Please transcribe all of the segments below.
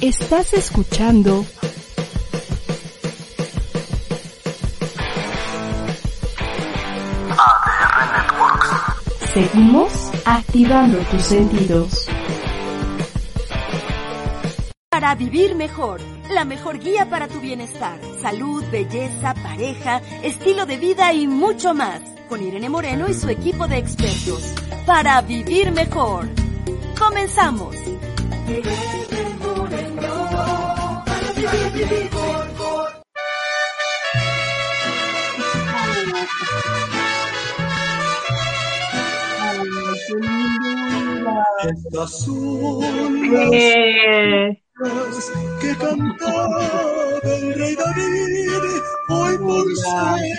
Estás escuchando. Seguimos activando tus sentidos. Para vivir mejor, la mejor guía para tu bienestar, salud, belleza, pareja, estilo de vida y mucho más. Con Irene Moreno y su equipo de expertos. Para vivir mejor. Comenzamos. Es azul Eh, que cantaba el rey David, hoy por ser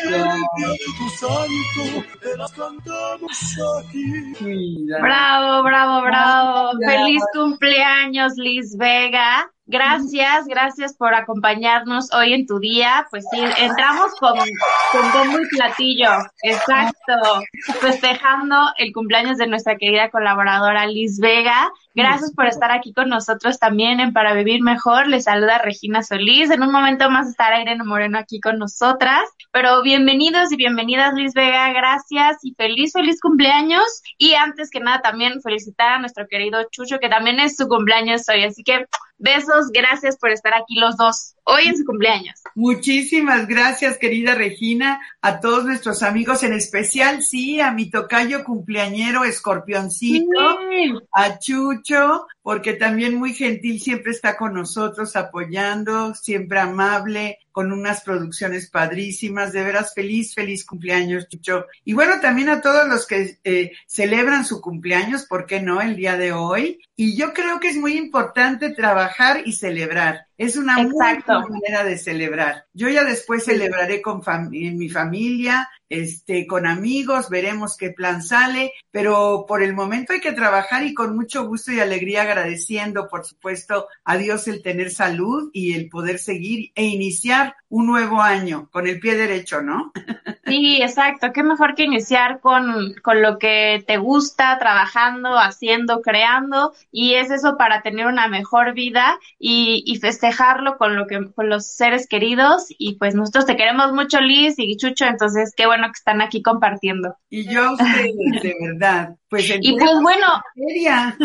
tu santo, te las cantamos aquí. bravo, bravo, bravo. Feliz cumpleaños, Liz Vega. Gracias, gracias por acompañarnos hoy en tu día. Pues sí, entramos con, con bombo y platillo. Exacto. Festejando el cumpleaños de nuestra querida colaboradora Liz Vega. Gracias por estar aquí con nosotros también en Para Vivir Mejor. Les saluda Regina Solís. En un momento más estará Irene Moreno aquí con nosotras. Pero bienvenidos y bienvenidas, Liz Vega. Gracias y feliz, feliz cumpleaños. Y antes que nada, también felicitar a nuestro querido Chucho, que también es su cumpleaños hoy. Así que besos, gracias por estar aquí los dos hoy en su cumpleaños. Muchísimas gracias, querida Regina, a todos nuestros amigos, en especial, sí, a mi tocayo cumpleañero Escorpioncito, a Chucho, porque también muy gentil siempre está con nosotros apoyando, siempre amable, con unas producciones padrísimas, de veras feliz, feliz cumpleaños, Chucho. Y bueno, también a todos los que eh, celebran su cumpleaños, ¿por qué no? El día de hoy. Y yo creo que es muy importante trabajar y celebrar. Es una muy buena manera de celebrar. Yo ya después celebraré con fam- en mi familia, este, con amigos, veremos qué plan sale, pero por el momento hay que trabajar y con mucho gusto y alegría agradeciendo, por supuesto, a Dios el tener salud y el poder seguir e iniciar un nuevo año con el pie derecho, ¿no? Sí, exacto. Qué mejor que iniciar con, con lo que te gusta, trabajando, haciendo, creando, y es eso para tener una mejor vida y, y festejarlo con lo que, con los seres queridos. Y pues nosotros te queremos mucho, Liz y Chucho, entonces qué bueno que están aquí compartiendo. Y yo a ustedes, de verdad. Pues Y pues bueno, feria.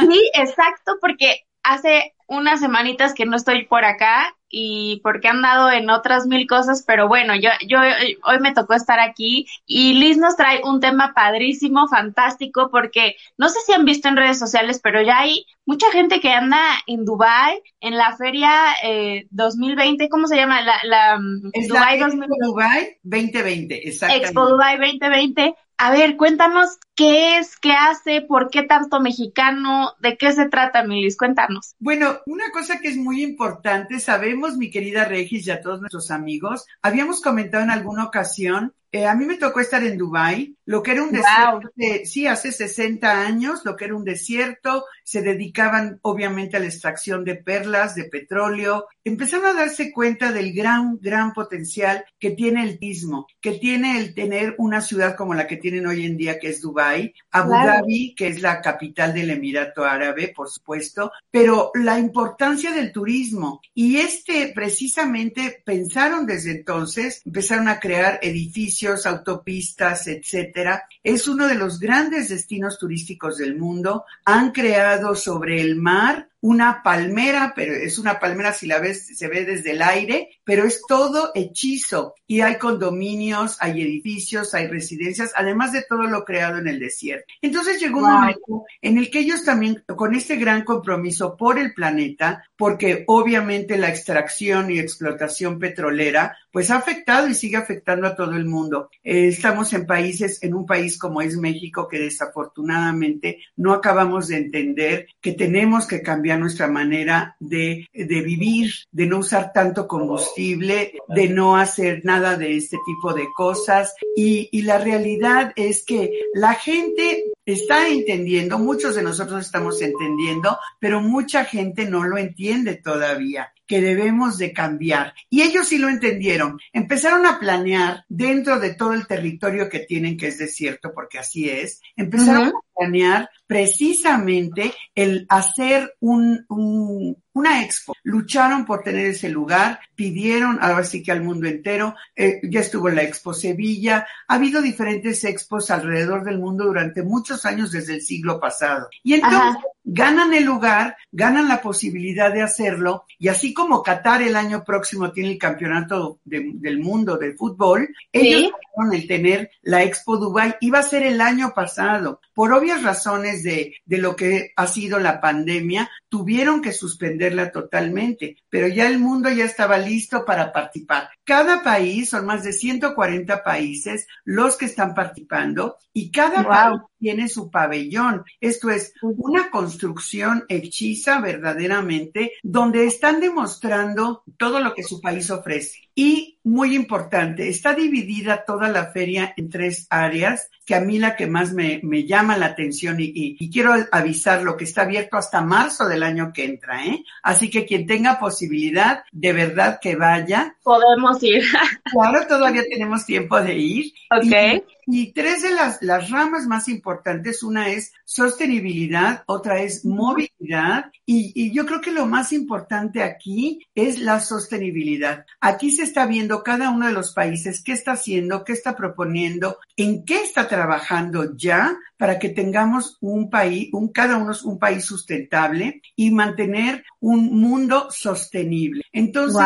Sí, exacto, porque hace unas semanitas que no estoy por acá y porque he andado en otras mil cosas, pero bueno, yo, yo hoy me tocó estar aquí y Liz nos trae un tema padrísimo, fantástico, porque no sé si han visto en redes sociales, pero ya hay mucha gente que anda en Dubai en la feria eh, 2020, ¿cómo se llama? La, la la Dubai Expo 2020. Dubai 2020, exactamente. Expo Dubai 2020. A ver, cuéntanos qué es, qué hace, por qué tanto mexicano, de qué se trata, Milis, cuéntanos. Bueno, una cosa que es muy importante, sabemos, mi querida Regis y a todos nuestros amigos, habíamos comentado en alguna ocasión, eh, a mí me tocó estar en Dubai, lo que era un Wow. desierto, de- sí, hace 60 años, lo que era un desierto, se dedicaban obviamente a la extracción de perlas, de petróleo, empezaron a darse cuenta del gran, gran potencial que tiene el turismo, que tiene el tener una ciudad como la que tienen hoy en día, que es Dubai, Abu. Dhabi, que es la capital del Emirato Árabe, por supuesto, pero la importancia del turismo. Y este, precisamente, pensaron desde entonces, empezaron a crear edificios, autopistas, etcétera. Es uno de los grandes destinos turísticos del mundo. Han creado sobre el mar una palmera, pero es una palmera si la ves, se ve desde el aire, pero es todo hechizo. Y hay condominios, hay edificios, hay residencias, además de todo lo creado en el desierto. Entonces llegó un Wow. momento en el que ellos también, con este gran compromiso por el planeta, porque obviamente la extracción y explotación petrolera, pues ha afectado y sigue afectando a todo el mundo. Eh, estamos en países, en un país como es México, que desafortunadamente no acabamos de entender que tenemos que cambiar nuestra manera de, de vivir, de no usar tanto combustible, de no hacer nada de este tipo de cosas. Y, y la realidad es que la gente está entendiendo, muchos de nosotros estamos entendiendo, pero mucha gente no lo entiende todavía que debemos de cambiar. Y ellos sí lo entendieron. Empezaron a planear dentro de todo el territorio que tienen, que es desierto, porque así es, empezaron a planear precisamente el hacer un, un- una expo. Lucharon por tener ese lugar, pidieron, ahora sí que al mundo entero, eh, ya estuvo la Expo Sevilla, ha habido diferentes expos alrededor del mundo durante muchos años desde el siglo pasado. Y entonces ganan el lugar, ganan la posibilidad de hacerlo, y así como Qatar el año próximo tiene el campeonato del mundo de fútbol, ellos ganaron el tener la Expo Dubai, iba a ser el año pasado. Por obvias razones de, de lo que ha sido la pandemia, tuvieron que suspenderla totalmente, pero ya el mundo ya estaba listo para participar. Cada país, son más de 140 países los que están participando y cada país tiene su pabellón. Esto es una construcción hechiza verdaderamente donde están demostrando todo lo que su país ofrece. Y muy importante, está dividida toda la feria en tres áreas, que a mí la que más me, me llama la atención y, y, quiero avisar lo que está abierto hasta marzo del año que entra, ¿eh? Así que quien tenga posibilidad, de verdad que vaya. Podemos ir. Claro, todavía tenemos tiempo de ir. Ok. Y tres de las, las ramas más importantes, una es sostenibilidad, otra es movilidad y, y, yo creo que lo más importante aquí es la sostenibilidad. Aquí se está viendo cada uno de los países qué está haciendo, qué está proponiendo, en qué está trabajando ya para que tengamos un país, un, cada uno es un país sustentable y mantener un mundo sostenible. Entonces,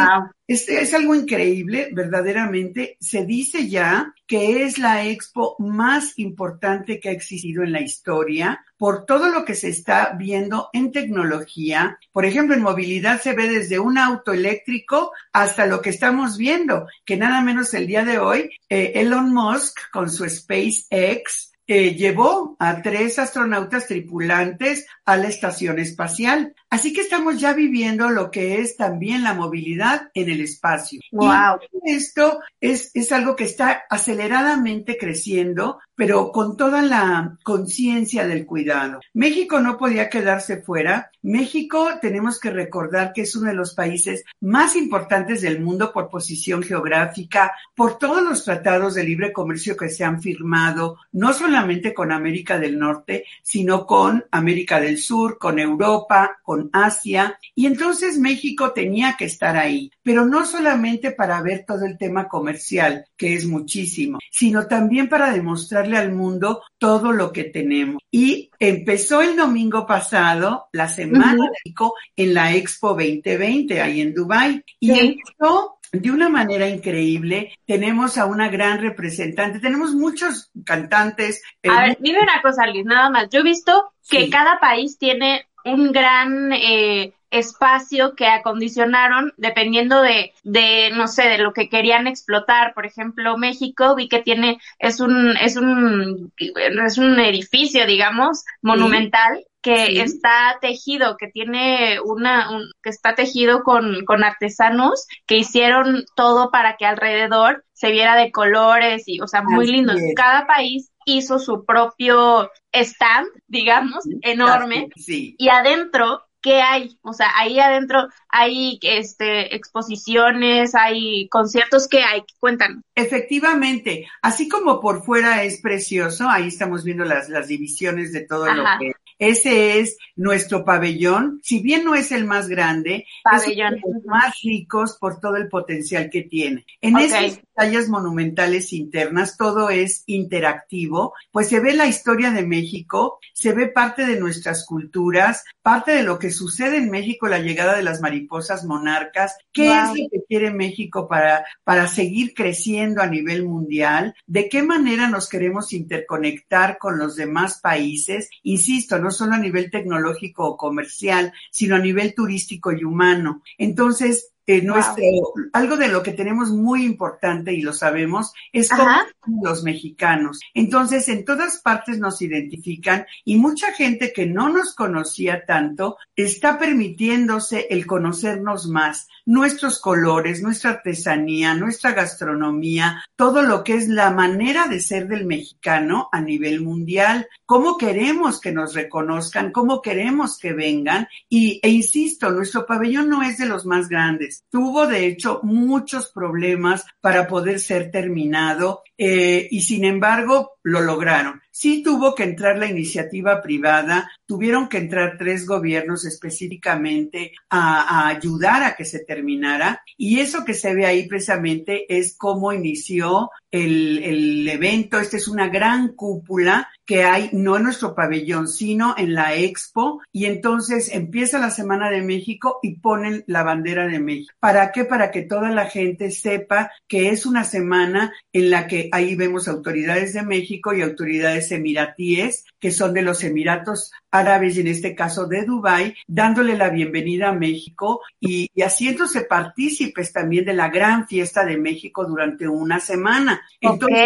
es, es, algo increíble, verdaderamente. Se dice ya que es la expo más importante que ha existido en la historia por todo lo que se está viendo en tecnología. Por ejemplo, en movilidad se ve desde un auto eléctrico hasta lo que estamos viendo, que nada menos el día de hoy, eh, Elon Musk con su SpaceX eh, llevó a tres astronautas tripulantes a la estación espacial. Así que estamos ya viviendo lo que es también la movilidad en el espacio. Wow. Y esto es, es algo que está aceleradamente creciendo, pero con toda la conciencia del cuidado. México no podía quedarse fuera. México tenemos que recordar que es uno de los países más importantes del mundo por posición geográfica, por todos los tratados de libre comercio que se han firmado, no solamente con América del Norte, sino con América del Sur, con Europa, con Asia. Y entonces México tenía que estar ahí, pero no solamente para ver todo el tema comercial, que es muchísimo, sino también para demostrarle al mundo todo lo que tenemos. Y empezó el domingo pasado, la semana de México, en la Expo 2020, ahí en Dubai. Y empezó de una manera increíble. Tenemos a una gran representante, tenemos muchos cantantes. A ver, dime una cosa, Liz, nada más. Yo he visto que Sí. cada país tiene un gran eh, espacio que acondicionaron dependiendo de, de, no sé, de lo que querían explotar. Por ejemplo, México vi que tiene, es un, es un, es un edificio, digamos, monumental que Sí. está tejido, que tiene una, un- que está tejido con, con artesanos que hicieron todo para que alrededor se viera de colores y, o sea, muy Así lindo. es. Cada país hizo su propio stand, digamos, enorme, Sí. y adentro, ¿qué hay? O sea, ahí adentro hay este exposiciones, hay conciertos, ¿qué hay? Cuéntanos. Efectivamente, así como por fuera es precioso, ahí estamos viendo las, las divisiones de todo lo que ese es nuestro pabellón, si bien no es el más grande, Pabellón. es uno de los más ricos por todo el potencial que tiene. En Ok. esas tallas monumentales internas todo es interactivo, pues se ve la historia de México, se ve parte de nuestras culturas, parte de lo que sucede en México, la llegada de las mariposas monarcas, qué Wow. es lo que quiere México para, para seguir creciendo a nivel mundial, de qué manera nos queremos interconectar con los demás países, insisto, no solo a nivel tecnológico o comercial, sino a nivel turístico y humano. Entonces, eh, nuestro, algo de lo que tenemos muy importante y lo sabemos es somos los mexicanos. Entonces, en todas partes nos identifican y mucha gente que no nos conocía tanto está permitiéndose el conocernos más, nuestros colores, nuestra artesanía, nuestra gastronomía, todo lo que es la manera de ser del mexicano a nivel mundial, cómo queremos que nos reconozcan, cómo queremos que vengan y, e insisto, nuestro pabellón no es de los más grandes. Tuvo, de hecho, muchos problemas para poder ser terminado eh, y, sin embargo, lo lograron. Sí tuvo que entrar la iniciativa privada, tuvieron que entrar tres gobiernos específicamente a, ayudar a que se terminara. Y eso que se ve ahí precisamente es cómo inició el, el evento. Esta es una gran cúpula que hay, no en nuestro pabellón, sino en la expo. Y entonces empieza la Semana de México y ponen la bandera de México. ¿Para qué? Para que toda la gente sepa que es una semana en la que ahí vemos autoridades de México y autoridades emiratíes, que son de los Emiratos Árabes y en este caso de Dubái, dándole la bienvenida a México y, y haciéndose partícipes también de la gran fiesta de México durante una semana. Entonces,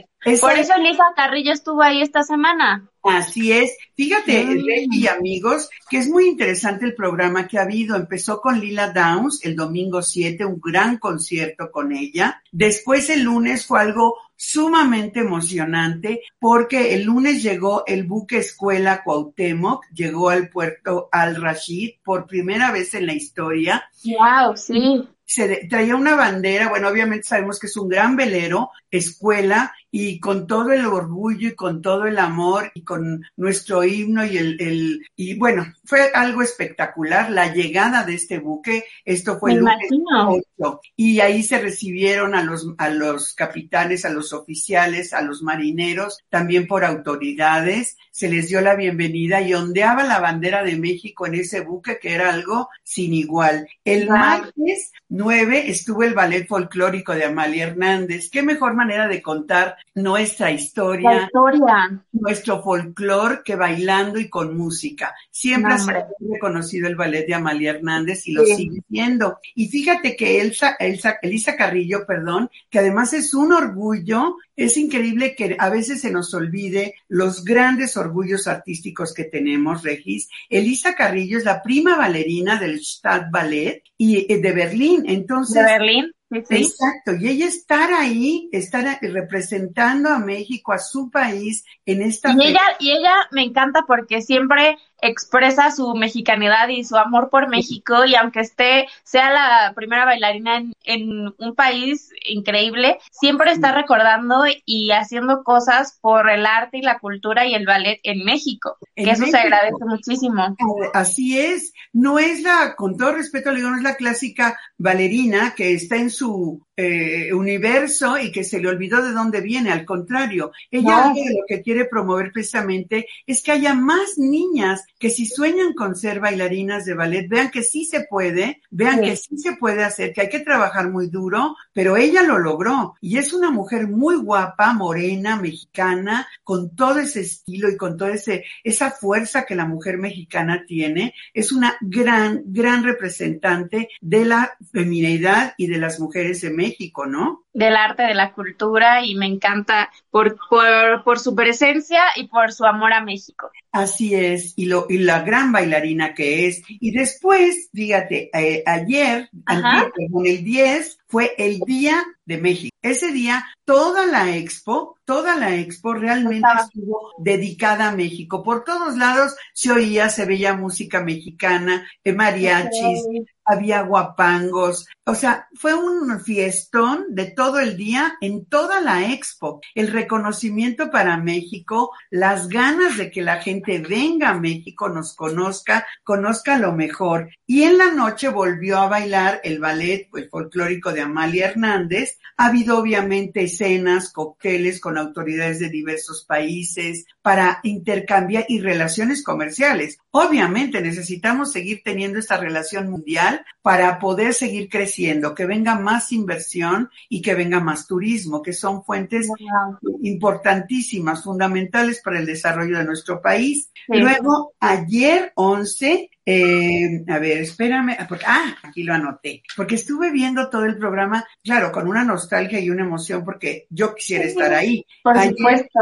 ok. esa Por es- eso Lisa Carrillo estuvo ahí esta semana. Así es. Fíjate. Rey y amigos, que es muy interesante el programa que ha habido. Empezó con Lila Downs el domingo 7, un gran concierto con ella. Después el lunes fue algo sumamente emocionante porque el lunes llegó el buque escuela Cuauhtémoc, llegó al puerto Al Rashid por primera vez en la historia Wow, sí. se traía una bandera, bueno, obviamente sabemos que es un gran velero, escuela, y con todo el orgullo y con todo el amor y con nuestro himno y el, el y bueno, fue algo espectacular la llegada de este buque, esto fue el lunes imagino. 8, y ahí se recibieron a los, a los capitanes, a los oficiales, a los marineros, también por autoridades, se les dio la bienvenida y ondeaba la bandera de México en ese buque que era algo sin igual. El martes 9 estuvo el ballet folclórico de Amalia Hernández. Qué mejor manera de contar nuestra La historia, historia. nuestro folclor que bailando y con música. Siempre No, ha hombre. muy reconocido el ballet de Amalia Hernández y lo Sí. sigue siendo. Y fíjate que Elsa, Elsa, Elisa Carrillo, perdón, que además es un orgullo, es increíble que a veces se nos olvide los grandes orgullos artísticos que tenemos, Regis. Elisa Carrillo es la prima bailarina del Stadtballet y eh, de Berlín. Entonces, De Berlín. Sí. Exacto, y ella estar ahí, estar representando a México, a su país, en esta Y ella, y ella me encanta porque siempre expresa su mexicanidad y su amor por México y aunque esté, sea la primera bailarina en, en un país increíble, siempre está recordando y haciendo cosas por el arte y la cultura y el ballet en México, En que eso México. se agradece muchísimo. Así es, no es la, con todo respeto, le digo, no es la clásica bailarina que está en su eh, universo y que se le olvidó de dónde viene, al contrario, ella No. lo que quiere promover precisamente es que haya más niñas que si sueñan con ser bailarinas de ballet, vean que sí se puede, vean Sí. que sí se puede hacer, que hay que trabajar muy duro, pero ella lo logró y es una mujer muy guapa, morena, mexicana, con todo ese estilo y con toda ese, esa fuerza que la mujer mexicana tiene, es una gran, gran representante de la feminidad y de las mujeres México, ¿no? del arte, de la cultura y me encanta por, por, por su presencia y por su amor a México. Así es, y, lo, y la gran bailarina que es. Y después, fíjate, eh, ayer, antier, perdón, el 10, fue el Día de México. Ese día, toda la expo, toda la expo realmente Estaba. estuvo dedicada a México. Por todos lados se oía, se veía música mexicana, eh, mariachis, había guapangos, o sea, fue un fiestón de todo el día en toda la expo. El reconocimiento para México, las ganas de que la gente venga a México, nos conozca, conozca lo mejor. Y en la noche volvió a bailar el ballet pues, folclórico de Amalia Hernández. Ha habido obviamente escenas, cócteles con autoridades de diversos países para intercambiar y relaciones comerciales. Obviamente necesitamos seguir teniendo esta relación mundial para poder seguir creciendo, que venga más inversión y que venga más turismo, que son fuentes Wow. importantísimas, fundamentales para el desarrollo de nuestro país. Sí. Luego, ayer 11, eh, a ver, espérame, porque, ah, aquí lo anoté, porque estuve viendo todo el programa, claro, con una nostalgia y una emoción, porque yo quisiera estar ahí. Por Ayer- supuesto.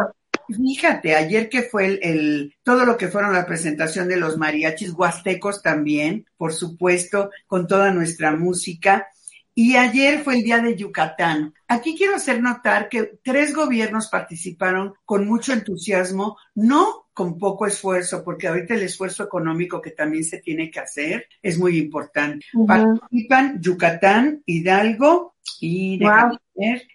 Fíjate, ayer que fue el, el- todo lo que fueron la presentación de los mariachis huastecos también, por supuesto, con toda nuestra música. Y ayer fue el día de Yucatán. Aquí quiero hacer notar que tres gobiernos participaron con mucho entusiasmo, no con poco esfuerzo, porque ahorita el esfuerzo económico que también se tiene que hacer es muy importante. Participan Yucatán, Hidalgo y Wow.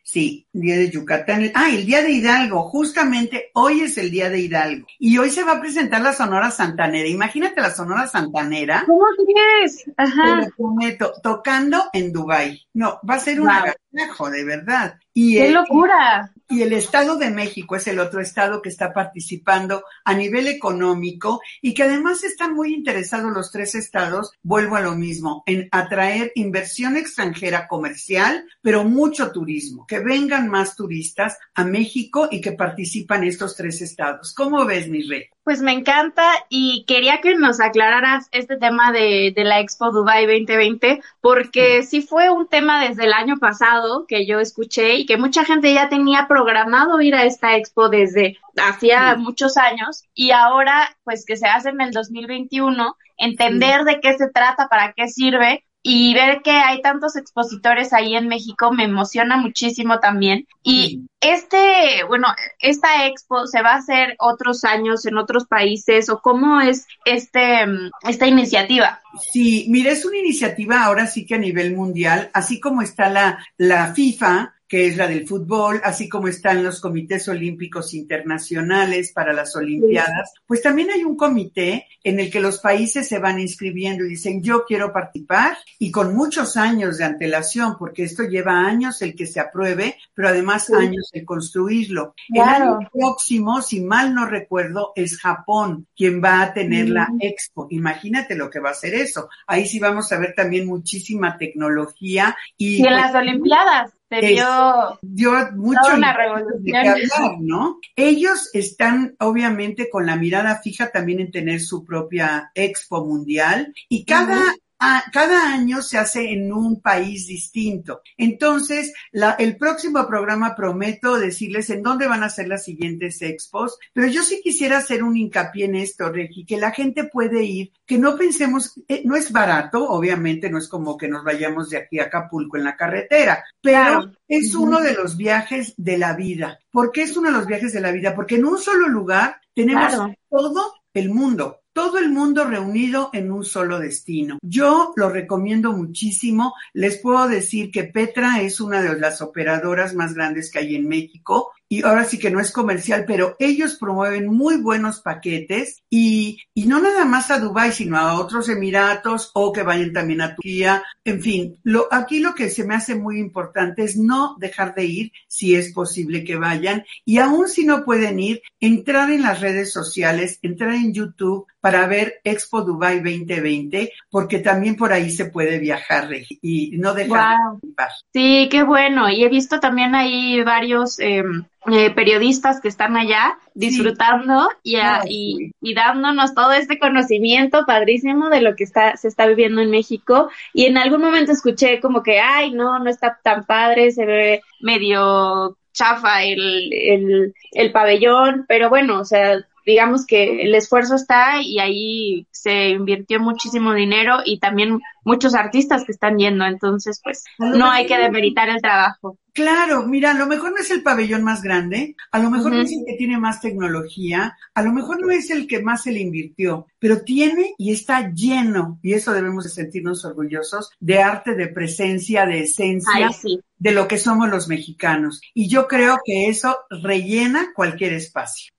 Sí, Día de Yucatán. Ah, el Día de Hidalgo. Justamente hoy es el Día de Hidalgo. Y hoy se va a presentar la Sonora Santanera. Imagínate la Sonora Santanera. ¿Cómo crees? Ajá. Te lo prometo, tocando en Dubai. No, va a ser un agasajo, de verdad. Y ¡Qué el- locura! y el Estado de México es el otro estado que está participando a nivel económico y que además están muy interesados los tres estados, vuelvo a lo mismo, en atraer inversión extranjera comercial, pero mucho turismo, que vengan más turistas a México y que participan estos tres estados. ¿Cómo ves, mi rey? Pues me encanta y quería que nos aclararas este tema de, de la Expo Dubai 2020, porque sí fue un tema desde el año pasado que yo escuché y que mucha gente ya tenía programado ir a esta Expo desde hacía Sí. muchos años y ahora pues que se hace en el 2021, entender de qué se trata, para qué sirve y ver que hay tantos expositores ahí en México me emociona muchísimo también. Y este, bueno, esta expo se va a hacer otros años en otros países o cómo es este mm, esta iniciativa. Sí, mira, es una iniciativa ahora sí que a nivel mundial, así como está la, la FIFA, que es la del fútbol, así como están los comités olímpicos internacionales para las Olimpiadas, pues también hay un comité en el que los países se van inscribiendo y dicen, yo quiero participar y con muchos años de antelación, porque esto lleva años el que se apruebe, pero además Sí. años el construirlo. Claro. El año próximo, si mal no recuerdo, es Japón quien va a tener la Mm. expo. Imagínate lo que va a ser eso. Ahí sí vamos a ver también muchísima tecnología y, Y en pues, las Olimpiadas se Es- vio dio mucho toda una de qué revolución. hablar, ¿no? Ellos están obviamente con la mirada fija también en tener su propia expo mundial y cada a- cada año se hace en un país distinto. Entonces, la- el próximo programa prometo decirles en dónde van a ser las siguientes expos, pero yo sí quisiera hacer un hincapié en esto, Regi, que la gente puede ir, que no pensemos, eh, no es barato, obviamente no es como que nos vayamos de aquí a Acapulco en la carretera, pero Claro. es uno de los viajes de la vida. ¿Por qué es uno de los viajes de la vida? Porque en un solo lugar tenemos Claro. todo el mundo. Todo el mundo reunido en un solo destino. Yo lo recomiendo muchísimo. Les puedo decir que Petra es una de las operadoras más grandes que hay en México y ahora sí que no es comercial, pero ellos promueven muy buenos paquetes y, y no nada más a Dubái, sino a otros Emiratos o que vayan también a Turquía. En fin, lo, aquí lo que se me hace muy importante es no dejar de ir si es posible que vayan y aún si no pueden ir, entrar en las redes sociales, entrar en YouTube para ver Expo Dubai 2020, porque también por ahí se puede viajar y no dejar de participar. Sí, qué bueno. Y he visto también ahí varios eh, eh, periodistas que están allá disfrutando y, a- y, y dándonos todo este conocimiento padrísimo de lo que está, se está viviendo en México. Y en algún momento escuché como que, ay, no, no está tan padre, se ve medio chafa el, el, el pabellón, pero bueno, o sea, digamos que el esfuerzo está y ahí se invirtió muchísimo dinero y también muchos artistas que están yendo, entonces pues no hay que demeritar el trabajo. Claro, mira, a lo mejor no es el pabellón más grande, a lo mejor no es el que tiene más tecnología, a lo mejor no es el que más se le invirtió, pero tiene y está lleno, y eso debemos de sentirnos orgullosos, de arte, de presencia, de esencia, Ay, sí. de lo que somos los mexicanos. Y yo creo que eso rellena cualquier espacio.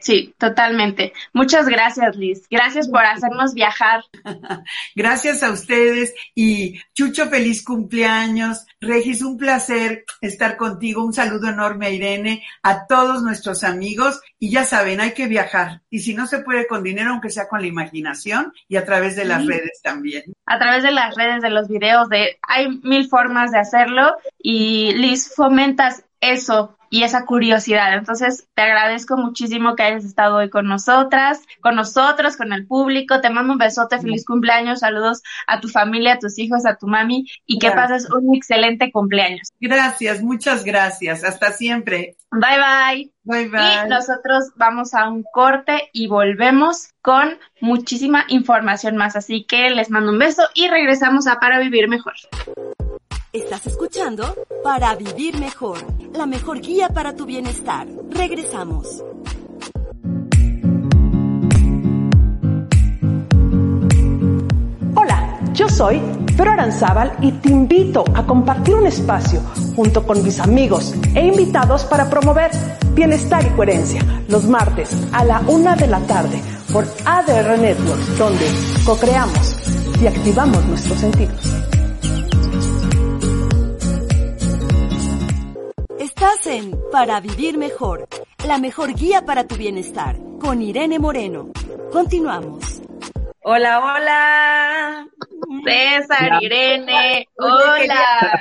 Sí, totalmente. Muchas gracias, Liz. Gracias por hacernos viajar. Gracias a ustedes y Chucho, feliz cumpleaños. Regis, un placer estar contigo. Un saludo enorme a Irene, a todos nuestros amigos. Y ya saben, hay que viajar. Y si no se puede con dinero, aunque sea con la imaginación y a través de las Sí. redes también. A través de las redes, de los videos, de hay mil formas de hacerlo y Liz fomentas eso y esa curiosidad. Entonces, te agradezco muchísimo que hayas estado hoy con nosotras, con nosotros, con el público. Te mando un besote, feliz cumpleaños, saludos a tu familia, a tus hijos, a tu mami y que Gracias. pases un excelente cumpleaños. Gracias, muchas gracias. Hasta siempre. Bye bye. Bye Y bye. nosotros vamos a un corte y volvemos con muchísima información más. Así que les mando un beso y regresamos a Para Vivir Mejor. Estás escuchando Para Vivir Mejor, la mejor guía para tu bienestar. Regresamos. Hola, yo soy Pero Aranzábal y te invito a compartir un espacio junto con mis amigos e invitados para promover bienestar y coherencia los martes a la una de la tarde por ADR Networks, donde co-creamos y activamos nuestros sentidos. Estás en Para Vivir Mejor, la mejor guía para tu bienestar, con Irene Moreno. Continuamos. Hola, hola. César, Irene, hola.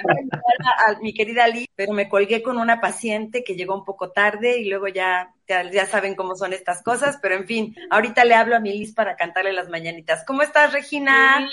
a mi querida Liz, pero me colgué con una paciente que llegó un poco tarde y luego ya, ya, saben cómo son estas cosas, pero en fin, ahorita le hablo a mi Liz para cantarle las mañanitas. ¿Cómo estás, Regina?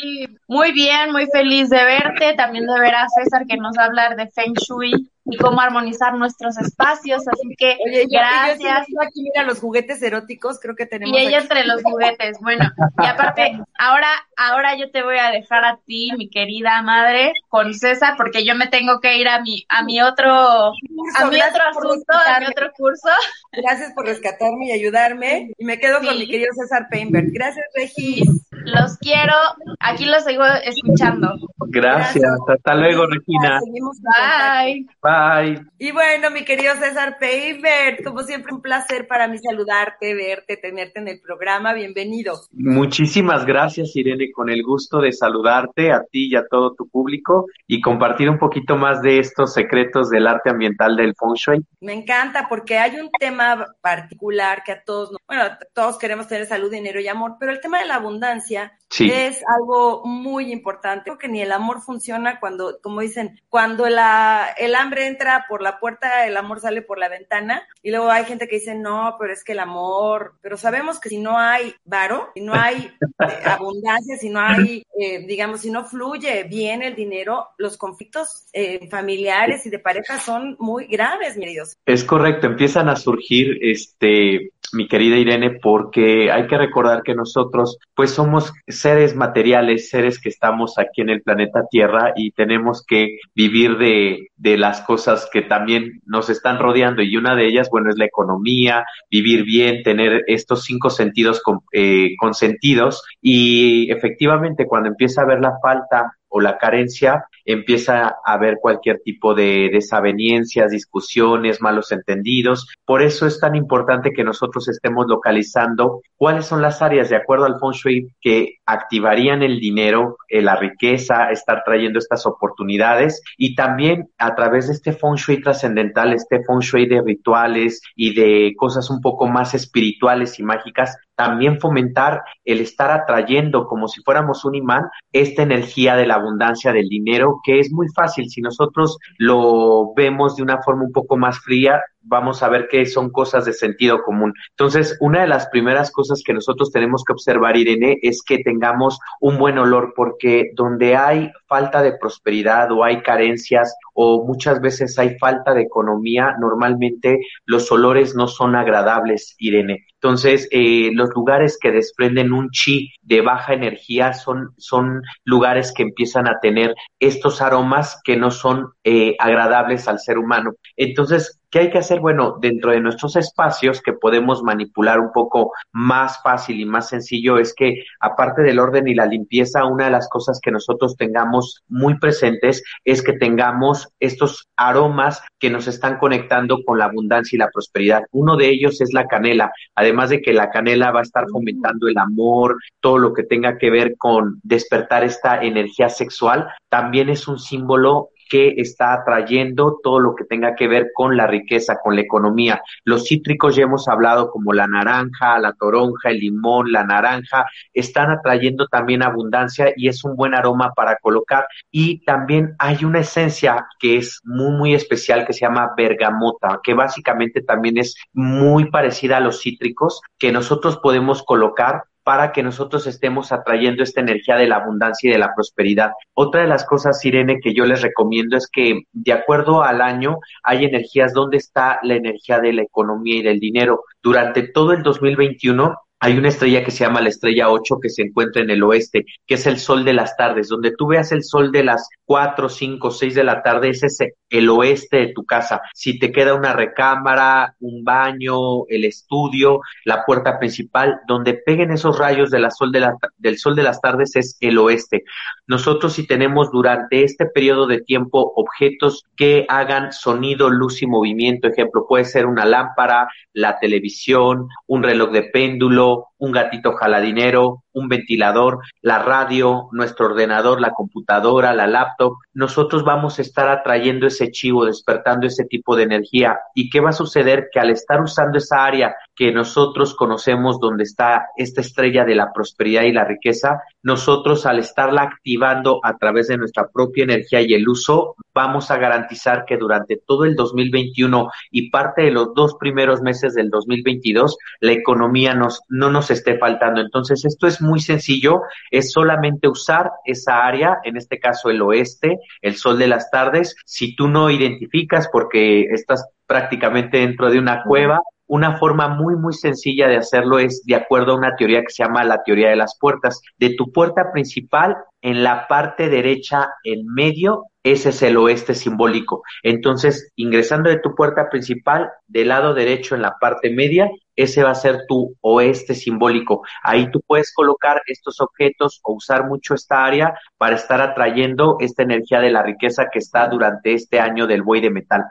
muy bien, muy feliz de verte, también de ver a César que nos va a hablar de Feng Shui y cómo armonizar nuestros espacios. Así que gracias. Yo, aquí mira los juguetes eróticos, creo que tenemos. Y ella entre los juguetes. Bueno, y aparte, ahora, ahora yo te voy a dejar a ti, mi querida madre, con César, porque yo me tengo que ir a mi, a mi otro, a mi otro asunto, a mi otro curso. Gracias por rescatarme y ayudarme. Y me quedo con mi querido César Painberg. Gracias, Regis. Los quiero. Aquí los sigo escuchando. Gracias. Hasta luego, Regina. Bye. Bye. Y bueno, mi querido César Painberg, como siempre, un placer para mí saludarte, verte, tenerte en el programa. Bienvenido. Muchísimas gracias, Irene. Con el gusto de saludarte a ti y a todo tu público y compartir un poquito más de estos secretos del arte ambiental del Feng Shui. Me encanta porque hay un tema particular que a todos, bueno, todos queremos tener salud, dinero y amor, pero el tema de la abundancia Yeah. Es algo muy importante. Creo que ni el amor funciona cuando, como dicen, cuando la, el hambre entra por la puerta, el amor sale por la ventana. Y luego hay gente que dice, no, pero es que el amor, pero sabemos que si no hay varo, si no hay eh, abundancia, si no hay, eh, digamos, si no fluye bien el dinero, los conflictos eh, familiares y de pareja son muy graves, mi Dios. Es correcto, empiezan a surgir, este, mi querida Irene, porque hay que recordar que nosotros, pues somos seres materiales, seres que estamos aquí en el planeta Tierra y tenemos que vivir de, de las cosas que también nos están rodeando. Y una de ellas, bueno, es la economía, vivir bien, tener estos cinco sentidos con, eh, consentidos. Y efectivamente cuando empieza a haber la falta o la carencia, empieza a haber cualquier tipo de desavenencias, discusiones, malos entendidos. Por eso es tan importante que nosotros estemos localizando cuáles son las áreas de acuerdo al feng shui que activarían el dinero, eh, la riqueza, estar trayendo estas oportunidades y también a través de este feng shui trascendental, este feng shui de rituales y de cosas un poco más espirituales y mágicas, también fomentar el estar atrayendo como si fuéramos un imán esta energía de la abundancia del dinero, que es muy fácil. Si nosotros lo vemos de una forma un poco más fría, vamos a ver que son cosas de sentido común. Entonces, una de las primeras cosas que nosotros tenemos que observar, Irene, es que tengamos un buen olor, porque donde hay falta de prosperidad o hay carencias o muchas veces hay falta de economía, normalmente los olores no son agradables, Irene. Entonces, eh, los lugares que desprenden un chi de baja energía son, son lugares que empiezan a tener estos aromas que no son eh, agradables al ser humano. Entonces, ¿Qué hay que hacer? Bueno, dentro de nuestros espacios que podemos manipular un poco más fácil y más sencillo es que aparte del orden y la limpieza, una de las cosas que nosotros tengamos muy presentes es que tengamos estos aromas que nos están conectando con la abundancia y la prosperidad. Uno de ellos es la canela, además de que la canela va a estar fomentando el amor, todo lo que tenga que ver con despertar esta energía sexual, también es un símbolo que está atrayendo todo lo que tenga que ver con la riqueza, con la economía. Los cítricos ya hemos hablado como la naranja, la toronja, el limón, la naranja, están atrayendo también abundancia y es un buen aroma para colocar. Y también hay una esencia que es muy, muy especial que se llama bergamota, que básicamente también es muy parecida a los cítricos que nosotros podemos colocar para que nosotros estemos atrayendo esta energía de la abundancia y de la prosperidad. Otra de las cosas, Irene, que yo les recomiendo es que de acuerdo al año hay energías donde está la energía de la economía y del dinero. Durante todo el 2021 hay una estrella que se llama la estrella 8 que se encuentra en el oeste, que es el sol de las tardes, donde tú veas el sol de las 4, 5, 6 de la tarde, ese es el oeste de tu casa. Si te queda una recámara, un baño, el estudio, la puerta principal, donde peguen esos rayos de la sol de la, del sol de las tardes es el oeste. Nosotros si tenemos durante este periodo de tiempo objetos que hagan sonido, luz y movimiento, ejemplo, puede ser una lámpara, la televisión, un reloj de péndulo, So un gatito jaladinero, un ventilador, la radio, nuestro ordenador, la computadora, la laptop, nosotros vamos a estar atrayendo ese chivo, despertando ese tipo de energía. ¿Y qué va a suceder? Que al estar usando esa área que nosotros conocemos donde está esta estrella de la prosperidad y la riqueza, nosotros al estarla activando a través de nuestra propia energía y el uso, vamos a garantizar que durante todo el 2021 y parte de los dos primeros meses del 2022, la economía nos, no nos esté faltando. Entonces, esto es muy sencillo, es solamente usar esa área, en este caso el oeste, el sol de las tardes. Si tú no identificas porque estás prácticamente dentro de una cueva, una forma muy, muy sencilla de hacerlo es de acuerdo a una teoría que se llama la teoría de las puertas. De tu puerta principal, en la parte derecha, en medio, ese es el oeste simbólico. Entonces, ingresando de tu puerta principal, del lado derecho en la parte media, ese va a ser tu oeste simbólico. Ahí tú puedes colocar estos objetos o usar mucho esta área para estar atrayendo esta energía de la riqueza que está durante este año del buey de metal.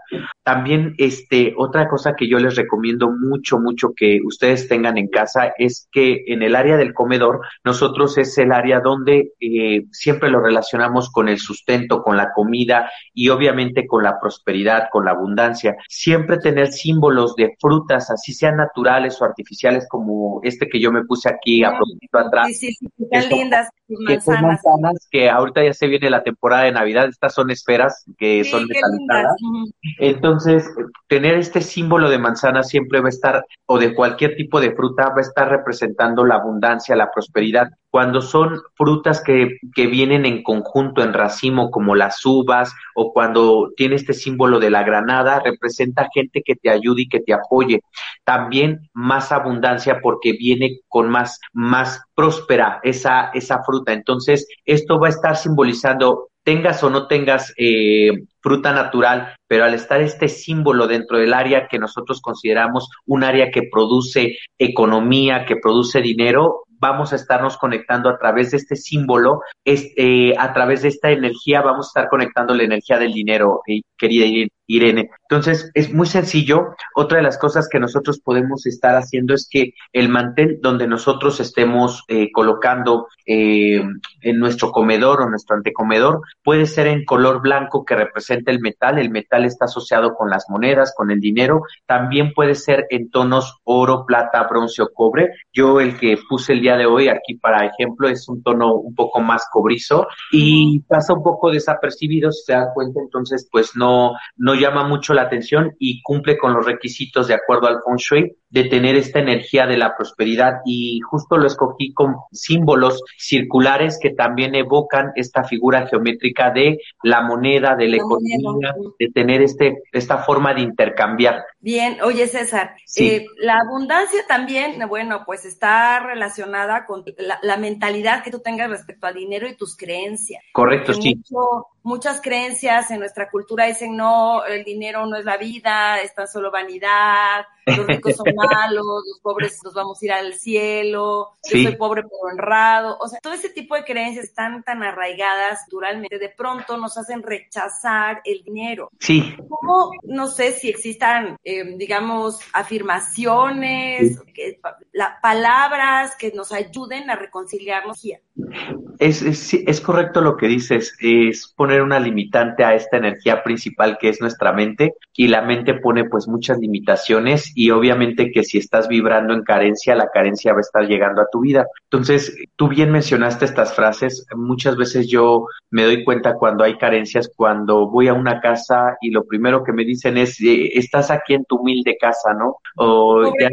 También, este, otra cosa que yo les recomiendo mucho, mucho que ustedes tengan en casa es que en el área del comedor, nosotros es el área donde eh, siempre lo relacionamos con el sustento, con la comida y obviamente con la prosperidad, con la abundancia. Siempre tener símbolos de frutas, así sean naturales o artificiales, como este que yo me puse aquí a propósito atrás. Sí, sí, sí, lindas manzanas. Que ahorita ya se viene la temporada de Navidad, estas son esferas que son metalizadas. Entonces, tener este símbolo de manzana siempre va a estar, o de cualquier tipo de fruta, va a estar representando la abundancia, la prosperidad cuando son frutas que, que, vienen en conjunto, en racimo, como las uvas, o cuando tiene este símbolo de la granada, representa gente que te ayude y que te apoye. También más abundancia porque viene con más, más próspera esa, esa fruta. Entonces, esto va a estar simbolizando tengas o no tengas eh, fruta natural, pero al estar este símbolo dentro del área que nosotros consideramos un área que produce economía, que produce dinero, vamos a estarnos conectando a través de este símbolo, este, a través de esta energía, vamos a estar conectando la energía del dinero, eh, querida Irene. Entonces, es muy sencillo. Otra de las cosas que nosotros podemos estar haciendo es que el mantel donde nosotros estemos eh, colocando eh, en nuestro comedor o nuestro antecomedor puede ser en color blanco que representa el metal. El metal está asociado con las monedas, con el dinero. También puede ser en tonos oro, plata, bronce o cobre. Yo el que puse el día de hoy aquí para ejemplo es un tono un poco más cobrizo y pasa un poco desapercibido si se dan cuenta. Entonces, pues no, no llama mucho la atención y cumple con los requisitos de acuerdo al feng de tener esta energía de la prosperidad y justo lo escogí con símbolos circulares que también evocan esta figura geométrica de la moneda, de la, economía, de tener este esta forma de intercambiar. Bien, oye César, eh, la abundancia también, bueno, pues está relacionada con la, mentalidad que tú tengas respecto al dinero y tus creencias. Correcto, sí. muchas creencias en nuestra cultura dicen, no, el dinero no es la vida, es tan solo vanidad, los ricos son malos, los pobres nos vamos a ir al cielo, yo soy pobre pero honrado. O sea, todo ese tipo de creencias están tan arraigadas naturalmente, de pronto nos hacen rechazar el dinero. Sí. ¿Cómo, no sé si existan, eh, digamos, afirmaciones, palabras que nos ayuden a reconciliarnos? Es, es, es correcto lo que dices, es poner una limitante a esta energía principal que es nuestra mente y la mente pone pues muchas limitaciones y obviamente que si estás vibrando en carencia, la carencia va a estar llegando a tu vida. Entonces, tú bien mencionaste estas frases, muchas veces yo me doy cuenta cuando hay carencias, cuando voy a una casa y lo primero que me dicen es, eh, estás aquí en tu humilde casa, ¿no? O ya,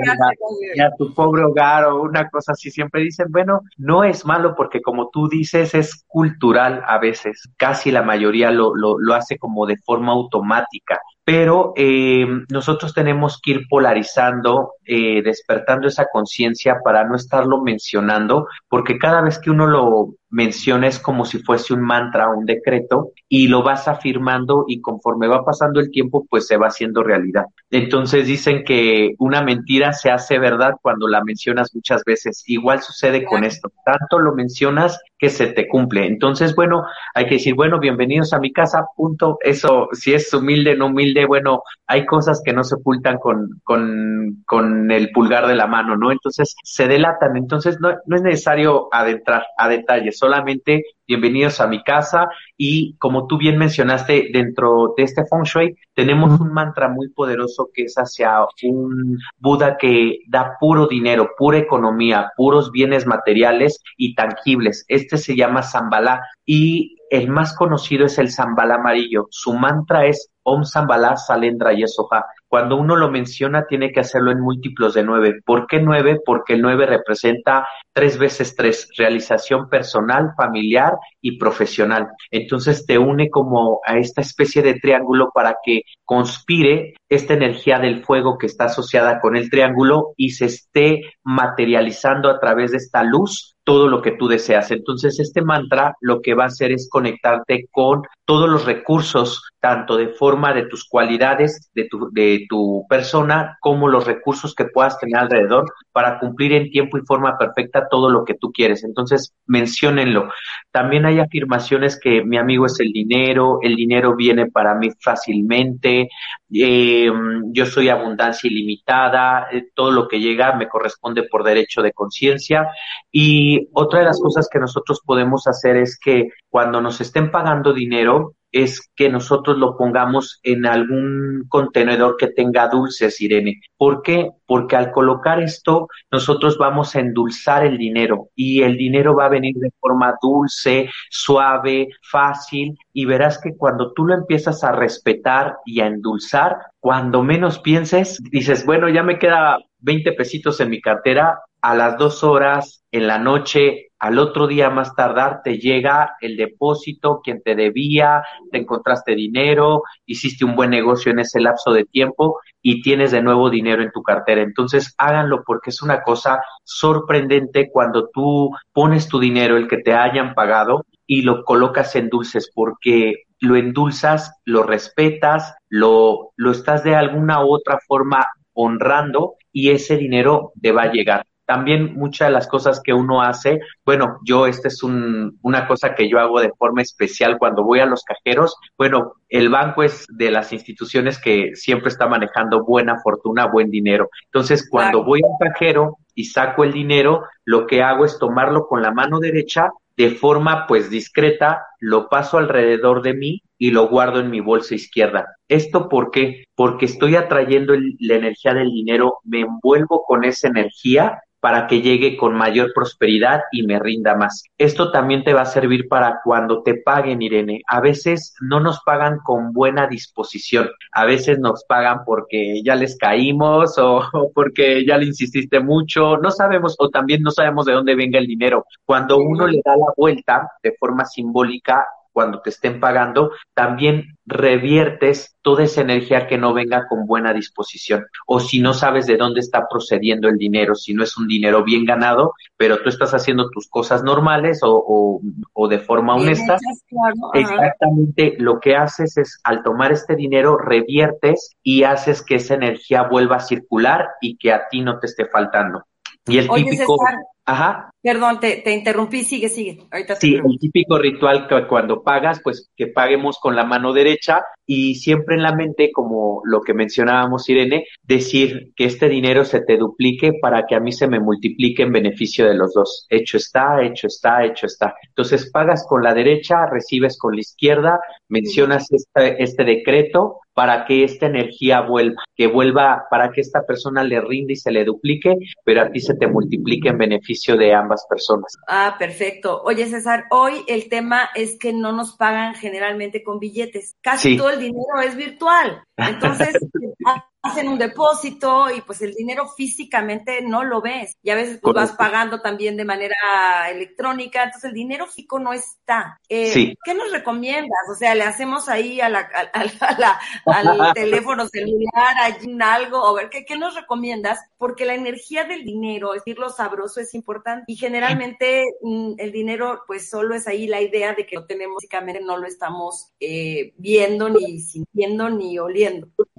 ya, tu pobre hogar o una cosa así, siempre dicen, bueno, no es malo porque como tú dices, es cultural a veces, casi la mayoría lo, lo, lo hace como de forma automática pero eh, nosotros tenemos que ir polarizando, eh, despertando esa conciencia para no estarlo mencionando, porque cada vez que uno lo menciona es como si fuese un mantra, un decreto, y lo vas afirmando y conforme va pasando el tiempo, pues se va haciendo realidad. Entonces dicen que una mentira se hace verdad cuando la mencionas muchas veces. Igual sucede con esto. Tanto lo mencionas que se te cumple. Entonces, bueno, hay que decir, bueno, bienvenidos a mi casa, punto. Eso, si es humilde, no humilde, bueno, hay cosas que no se ocultan con, con, con el pulgar de la mano, ¿no? Entonces, se delatan. Entonces, no, no es necesario adentrar a detalles solamente bienvenidos a mi casa y como tú bien mencionaste dentro de este feng shui tenemos un mantra muy poderoso que es hacia un Buda que da puro dinero, pura economía, puros bienes materiales y tangibles. Este se llama Zambala y el más conocido es el Zambala amarillo. Su mantra es Om Zambala Salendra Yesoha. Cuando uno lo menciona, tiene que hacerlo en múltiplos de nueve. ¿Por qué nueve? Porque el nueve representa tres veces tres, realización personal, familiar y profesional. Entonces te une como a esta especie de triángulo para que conspire esta energía del fuego que está asociada con el triángulo y se esté materializando a través de esta luz todo lo que tú deseas. Entonces, este mantra lo que va a hacer es conectarte con todos los recursos, tanto de forma de tus cualidades, de tu, de tu persona, como los recursos que puedas tener alrededor para cumplir en tiempo y forma perfecta todo lo que tú quieres. Entonces, menciónenlo. También hay afirmaciones que mi amigo es el dinero, el dinero viene para mí fácilmente, eh, yo soy abundancia ilimitada, eh, todo lo que llega me corresponde por derecho de conciencia y y otra de las cosas que nosotros podemos hacer es que cuando nos estén pagando dinero, es que nosotros lo pongamos en algún contenedor que tenga dulces, Irene. ¿Por qué? Porque al colocar esto, nosotros vamos a endulzar el dinero y el dinero va a venir de forma dulce, suave, fácil y verás que cuando tú lo empiezas a respetar y a endulzar, cuando menos pienses, dices, bueno, ya me queda 20 pesitos en mi cartera, a las dos horas en la noche, al otro día más tardar, te llega el depósito, quien te debía, te encontraste dinero, hiciste un buen negocio en ese lapso de tiempo y tienes de nuevo dinero en tu cartera. Entonces háganlo porque es una cosa sorprendente cuando tú pones tu dinero, el que te hayan pagado, y lo colocas en dulces porque lo endulzas, lo respetas, lo, lo estás de alguna u otra forma honrando y ese dinero te va a llegar también muchas de las cosas que uno hace, bueno, yo, esta es un, una cosa que yo hago de forma especial cuando voy a los cajeros, bueno, el banco es de las instituciones que siempre está manejando buena fortuna, buen dinero. Entonces, cuando voy al cajero y saco el dinero, lo que hago es tomarlo con la mano derecha de forma pues discreta, lo paso alrededor de mí y lo guardo en mi bolsa izquierda. ¿Esto por qué? Porque estoy atrayendo la energía del dinero, me envuelvo con esa energía para que llegue con mayor prosperidad y me rinda más. Esto también te va a servir para cuando te paguen, Irene. A veces no nos pagan con buena disposición, a veces nos pagan porque ya les caímos o, porque ya le insististe mucho, no sabemos o también no sabemos de dónde venga el dinero. Cuando uno le da la vuelta de forma simbólica, cuando te estén pagando, también reviertes toda esa energía que no venga con buena disposición. O si no sabes de dónde está procediendo el dinero, si no es un dinero bien ganado, pero tú estás haciendo tus cosas normales o, o, de forma honesta. Exactamente, lo que haces es al tomar este dinero, reviertes y haces que esa energía vuelva a circular y que a ti no te esté faltando. Y el típico... Ajá. Perdón, te, te, interrumpí, sigue, sigue. Ahorita sí, el típico ritual que cuando pagas, pues que paguemos con la mano derecha y siempre en la mente, como lo que mencionábamos, Irene, decir que este dinero se te duplique para que a mí se me multiplique en beneficio de los dos. Hecho está, hecho está, hecho está. Entonces pagas con la derecha, recibes con la izquierda, mencionas este, este decreto para que esta energía vuelva, que vuelva para que esta persona le rinde y se le duplique, pero a ti se te multiplique en beneficio de ambas personas. Ah, perfecto. Oye, César, hoy el tema es que no nos pagan generalmente con billetes. Casi todo el dinero es virtual. Entonces, hacen un depósito y pues el dinero físicamente no lo ves. Y a veces pues vas pagando también de manera electrónica, entonces el dinero físico no está. Eh, ¿Qué nos recomiendas? O sea, le hacemos ahí a la, al teléfono celular, allí algo, o ver, ¿qué, ¿qué nos recomiendas? Porque la energía del dinero, es decir, lo sabroso es importante y generalmente mm, el dinero pues solo es ahí la idea de que lo tenemos físicamente, no lo estamos eh, viendo, ni sintiendo, ni oliendo.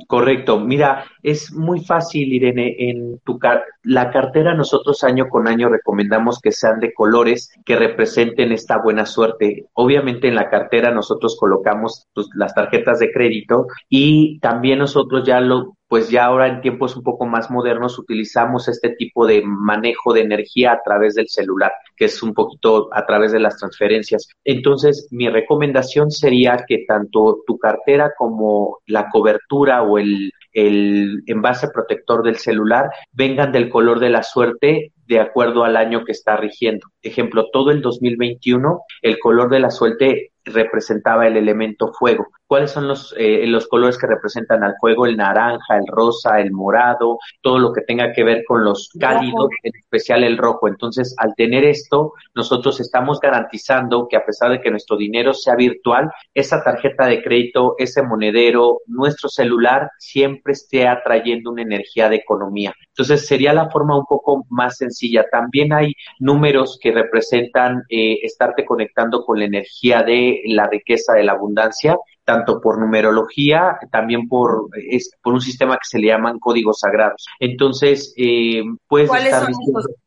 Correcto. Mira, es muy fácil, Irene, en tu la cartera nosotros año con año recomendamos que sean de colores que representen esta buena suerte. Obviamente en la cartera nosotros colocamos pues, las tarjetas de crédito y también nosotros ya lo pues ya ahora en tiempos un poco más modernos utilizamos este tipo de manejo de energía a través del celular, que es un poquito a través de las transferencias. Entonces, mi recomendación sería que tanto tu cartera como la cobertura o el, el envase protector del celular vengan del color de la suerte de acuerdo al año que está rigiendo. Ejemplo, todo el 2021, el color de la suerte representaba el elemento fuego. ¿Cuáles son los, eh, los colores que representan al fuego? El naranja, el rosa, el morado, todo lo que tenga que ver con los cálidos, en especial el rojo. Entonces, al tener esto, nosotros estamos garantizando que a pesar de que nuestro dinero sea virtual, esa tarjeta de crédito, ese monedero, nuestro celular, siempre esté atrayendo una energía de economía. Entonces, sería la forma un poco más sencilla. También hay números que representan eh, estarte conectando con la energía de la riqueza, de la abundancia tanto por numerología, también por, es, por un sistema que se le llaman códigos sagrados. Entonces, eh, puedes estar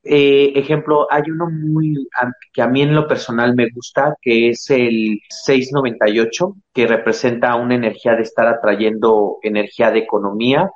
eh, ejemplo, hay uno muy que a mí en lo personal me gusta, que es el 698, que representa una energía de estar atrayendo energía de economía.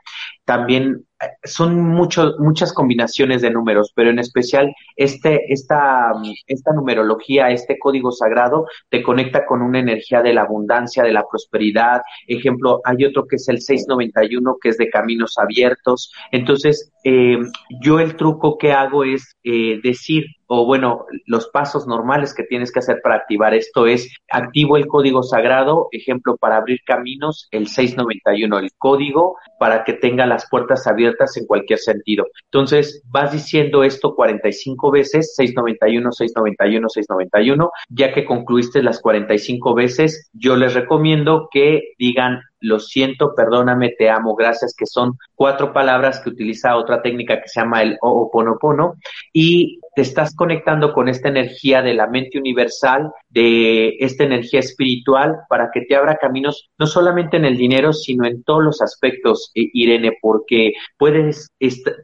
También son muchos, muchas combinaciones de números, pero en especial este, esta, esta numerología, este código sagrado, te conecta con una energía de la abundancia, de la prosperidad. Ejemplo, hay otro que es el 691, que es de caminos abiertos. Entonces, eh, yo el truco que hago es eh, decir, o bueno, los pasos normales que tienes que hacer para activar esto es activo el código sagrado, ejemplo, para abrir caminos, el 691, el código para que tenga las puertas abiertas en cualquier sentido. Entonces, vas diciendo esto 45 veces, 691, 691, 691, ya que concluiste las 45 veces, yo les recomiendo que digan lo siento, perdóname, te amo, gracias, que son cuatro palabras que utiliza otra técnica que se llama el Ho'oponopono y te estás conectando con esta energía de la mente universal, de esta energía espiritual, para que te abra caminos, no solamente en el dinero, sino en todos los aspectos, eh, Irene, porque puedes,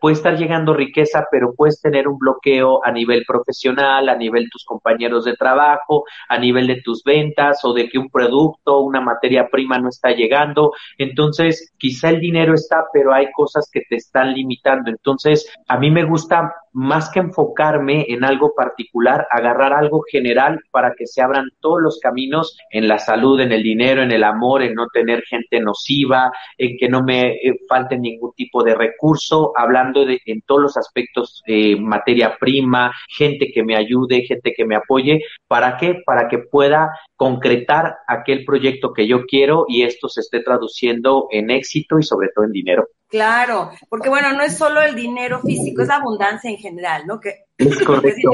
puede estar llegando riqueza, pero puedes tener un bloqueo a nivel profesional, a nivel de tus compañeros de trabajo, a nivel de tus ventas o de que un producto, una materia prima no está llegando. Entonces, quizá el dinero está, pero hay cosas que te están limitando. Entonces, a mí me gusta más que enfocarme en algo particular, agarrar algo general para que se abran todos los caminos en la salud, en el dinero, en el amor, en no tener gente nociva, en que no me eh, falte ningún tipo de recurso, hablando de en todos los aspectos, eh, materia prima, gente que me ayude, gente que me apoye, ¿para qué? Para que pueda concretar aquel proyecto que yo quiero y esto se esté traduciendo en éxito y sobre todo en dinero. Claro, porque bueno, no es solo el dinero físico, es abundancia en general, ¿no? Que es correcto,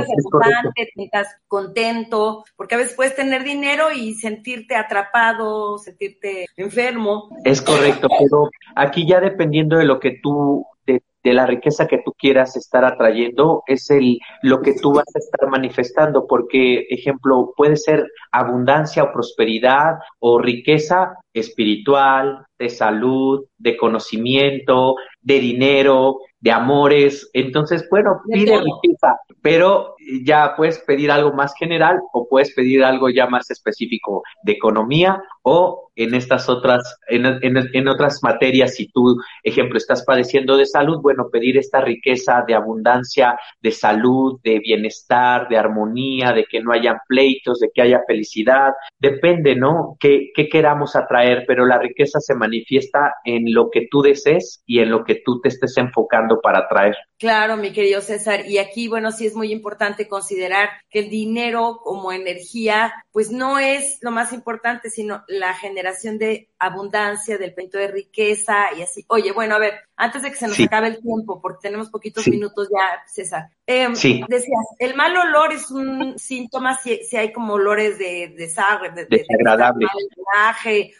te sientas contento, porque a veces puedes tener dinero y sentirte atrapado, sentirte enfermo. Es correcto, pero aquí ya dependiendo de lo que tú de la riqueza que tú quieras estar atrayendo es el lo que tú vas a estar manifestando porque ejemplo puede ser abundancia o prosperidad o riqueza espiritual de salud de conocimiento de dinero de amores. Entonces bueno pide riqueza pero ya puedes pedir algo más general o puedes pedir algo ya más específico de economía o en estas otras, en, en, otras materias, si tú, ejemplo, estás padeciendo de salud, bueno, pedir esta riqueza de abundancia, de salud, de bienestar, de armonía, de que no haya pleitos, de que haya felicidad, depende, ¿no? ¿Qué, qué queramos atraer, pero la riqueza se manifiesta en lo que tú desees y en lo que tú te estés enfocando para atraer. Claro, mi querido César, y aquí, bueno, sí es muy importante considerar que el dinero como energía, pues no es lo más importante, sino la generación de abundancia, del pento de riqueza y así. Oye, bueno, a ver, antes de que se nos acabe el tiempo, porque tenemos poquitos minutos ya, César. Eh, Decías, el mal olor es un síntoma si, si hay como olores de, de sangre, de, de,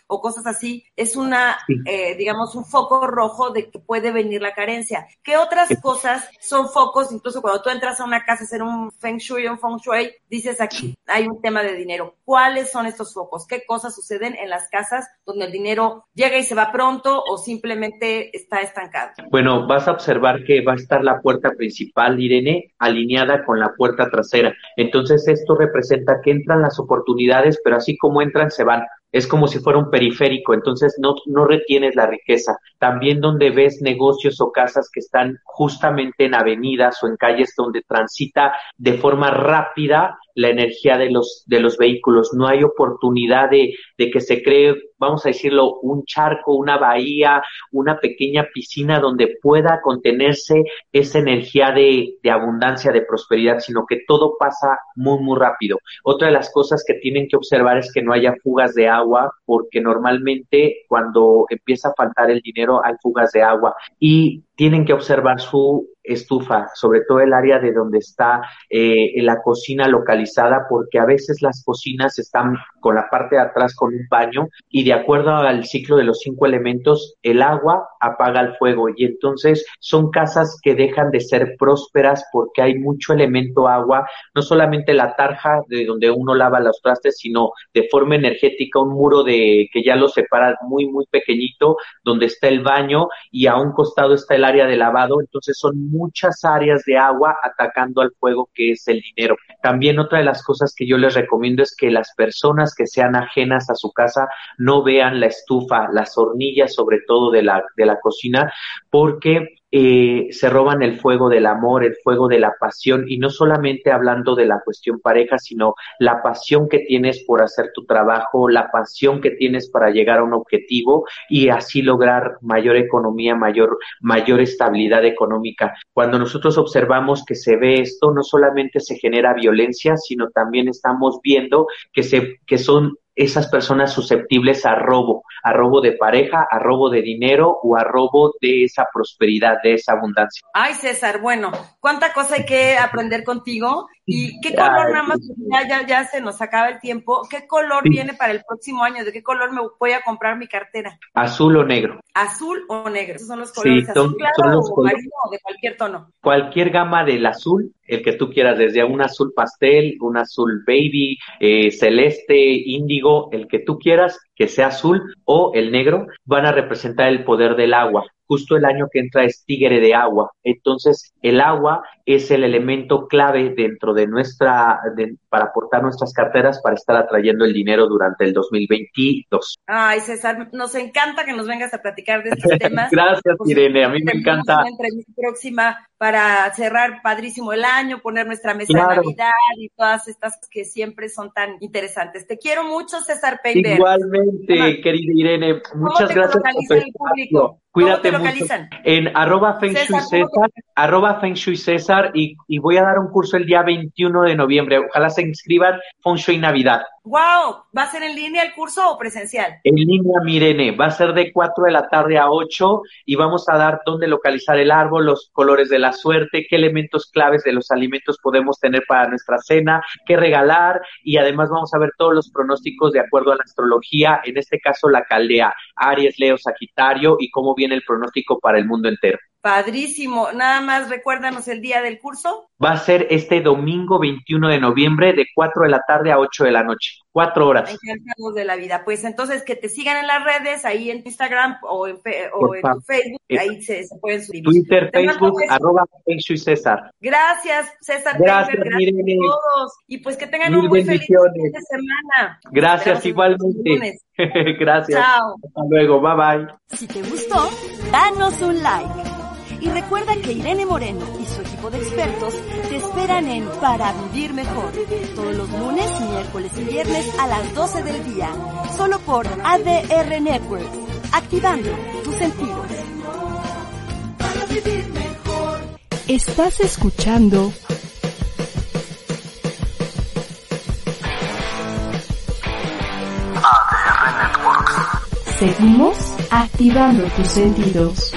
o cosas así. Es una, eh, digamos, un foco rojo de que puede venir la carencia. ¿Qué otras cosas son focos? Incluso cuando tú entras a una casa a hacer un feng shui, un feng shui, dices aquí hay un tema de dinero. ¿Cuáles son estos focos? ¿Qué cosas suceden en las casas donde el dinero llega y se va pronto o simplemente está estancado? Bueno, vas a observar que va a estar la puerta principal, Irene, alineada con la puerta trasera. Entonces esto representa que entran las oportunidades, pero así como entran, se van es como si fuera un periférico, entonces no, no retienes la riqueza. También donde ves negocios o casas que están justamente en avenidas o en calles donde transita de forma rápida la energía de los, de los vehículos. No hay oportunidad de, de que se cree, vamos a decirlo, un charco, una bahía, una pequeña piscina donde pueda contenerse esa energía de, de abundancia, de prosperidad, sino que todo pasa muy, muy rápido. Otra de las cosas que tienen que observar es que no haya fugas de agua, porque normalmente cuando empieza a faltar el dinero hay fugas de agua. Y tienen que observar su estufa, sobre todo el área de donde está eh, la cocina localizada, porque a veces las cocinas están con la parte de atrás con un baño y de acuerdo al ciclo de los cinco elementos, el agua apaga el fuego y entonces son casas que dejan de ser prósperas porque hay mucho elemento agua, no solamente la tarja de donde uno lava los trastes, sino de forma energética un muro de que ya lo separa muy muy pequeñito donde está el baño y a un costado está el área de lavado, entonces son muchas áreas de agua atacando al fuego que es el dinero. También otra de las cosas que yo les recomiendo es que las personas que sean ajenas a su casa no vean la estufa, las hornillas sobre todo de la, de la cocina, porque eh, se roban el fuego del amor, el fuego de la pasión, y no solamente hablando de la cuestión pareja, sino la pasión que tienes por hacer tu trabajo, la pasión que tienes para llegar a un objetivo y así lograr mayor economía, mayor, mayor estabilidad económica. Cuando nosotros observamos que se ve esto, no solamente se genera violencia, sino también estamos viendo que se, que son esas personas susceptibles a robo, a robo de pareja, a robo de dinero o a robo de esa prosperidad, de esa abundancia. Ay, César, bueno, cuánta cosa hay que aprender contigo. ¿Y qué color, nada más, ya, ya, ya se nos acaba el tiempo, qué color viene para el próximo año? ¿De qué color me voy a comprar mi cartera? Azul o negro. Azul o negro, esos son los colores, azul claro o marino o de cualquier tono. Cualquier gama del azul el que tú quieras, desde un azul pastel, un azul baby, eh, celeste, índigo, el que tú quieras, que sea azul o el negro, van a representar el poder del agua. Justo el año que entra es tigre de agua. Entonces, el agua es el elemento clave dentro de nuestra, para aportar nuestras carteras para estar atrayendo el dinero durante el 2022. Ay, César, nos encanta que nos vengas a platicar de estos temas. Gracias, Irene, a mí me encanta. Próxima para cerrar padrísimo el año, poner nuestra mesa de Navidad y todas estas que siempre son tan interesantes. Te quiero mucho, César Peiber. Igualmente, querida Irene, muchas gracias por el público? Cuídate mucho. En arroba Feng Shui César, arroba Feng Shui César y, y, voy a dar un curso el día 21 de noviembre. Ojalá se inscriban Feng Shui Navidad. Wow, ¿va a ser en línea el curso o presencial? En línea, Mirene, va a ser de 4 de la tarde a 8 y vamos a dar dónde localizar el árbol, los colores de la suerte, qué elementos claves de los alimentos podemos tener para nuestra cena, qué regalar y además vamos a ver todos los pronósticos de acuerdo a la astrología, en este caso la caldea, Aries, Leo, Sagitario y cómo viene el pronóstico para el mundo entero. Padrísimo. Nada más recuérdanos el día del curso. Va a ser este domingo 21 de noviembre de 4 de la tarde a 8 de la noche. Cuatro horas. Encantados de la vida. Pues entonces que te sigan en las redes, ahí en Instagram o en, o en tu Facebook, eh, ahí se, pueden suscribir. Twitter, Facebook, arroba y César. Gracias, César. Gracias, gracias a todos. Y pues que tengan un muy feliz fin de semana. Gracias, igualmente. gracias. Chao. Hasta luego, bye bye. Si te gustó, danos un like. Y recuerda que Irene Moreno y su equipo de expertos te esperan en Para Vivir Mejor, todos los lunes, miércoles y viernes a las 12 del día, solo por ADR Networks, activando tus sentidos. Para vivir mejor. Estás escuchando ADR Networks. Seguimos activando tus sentidos.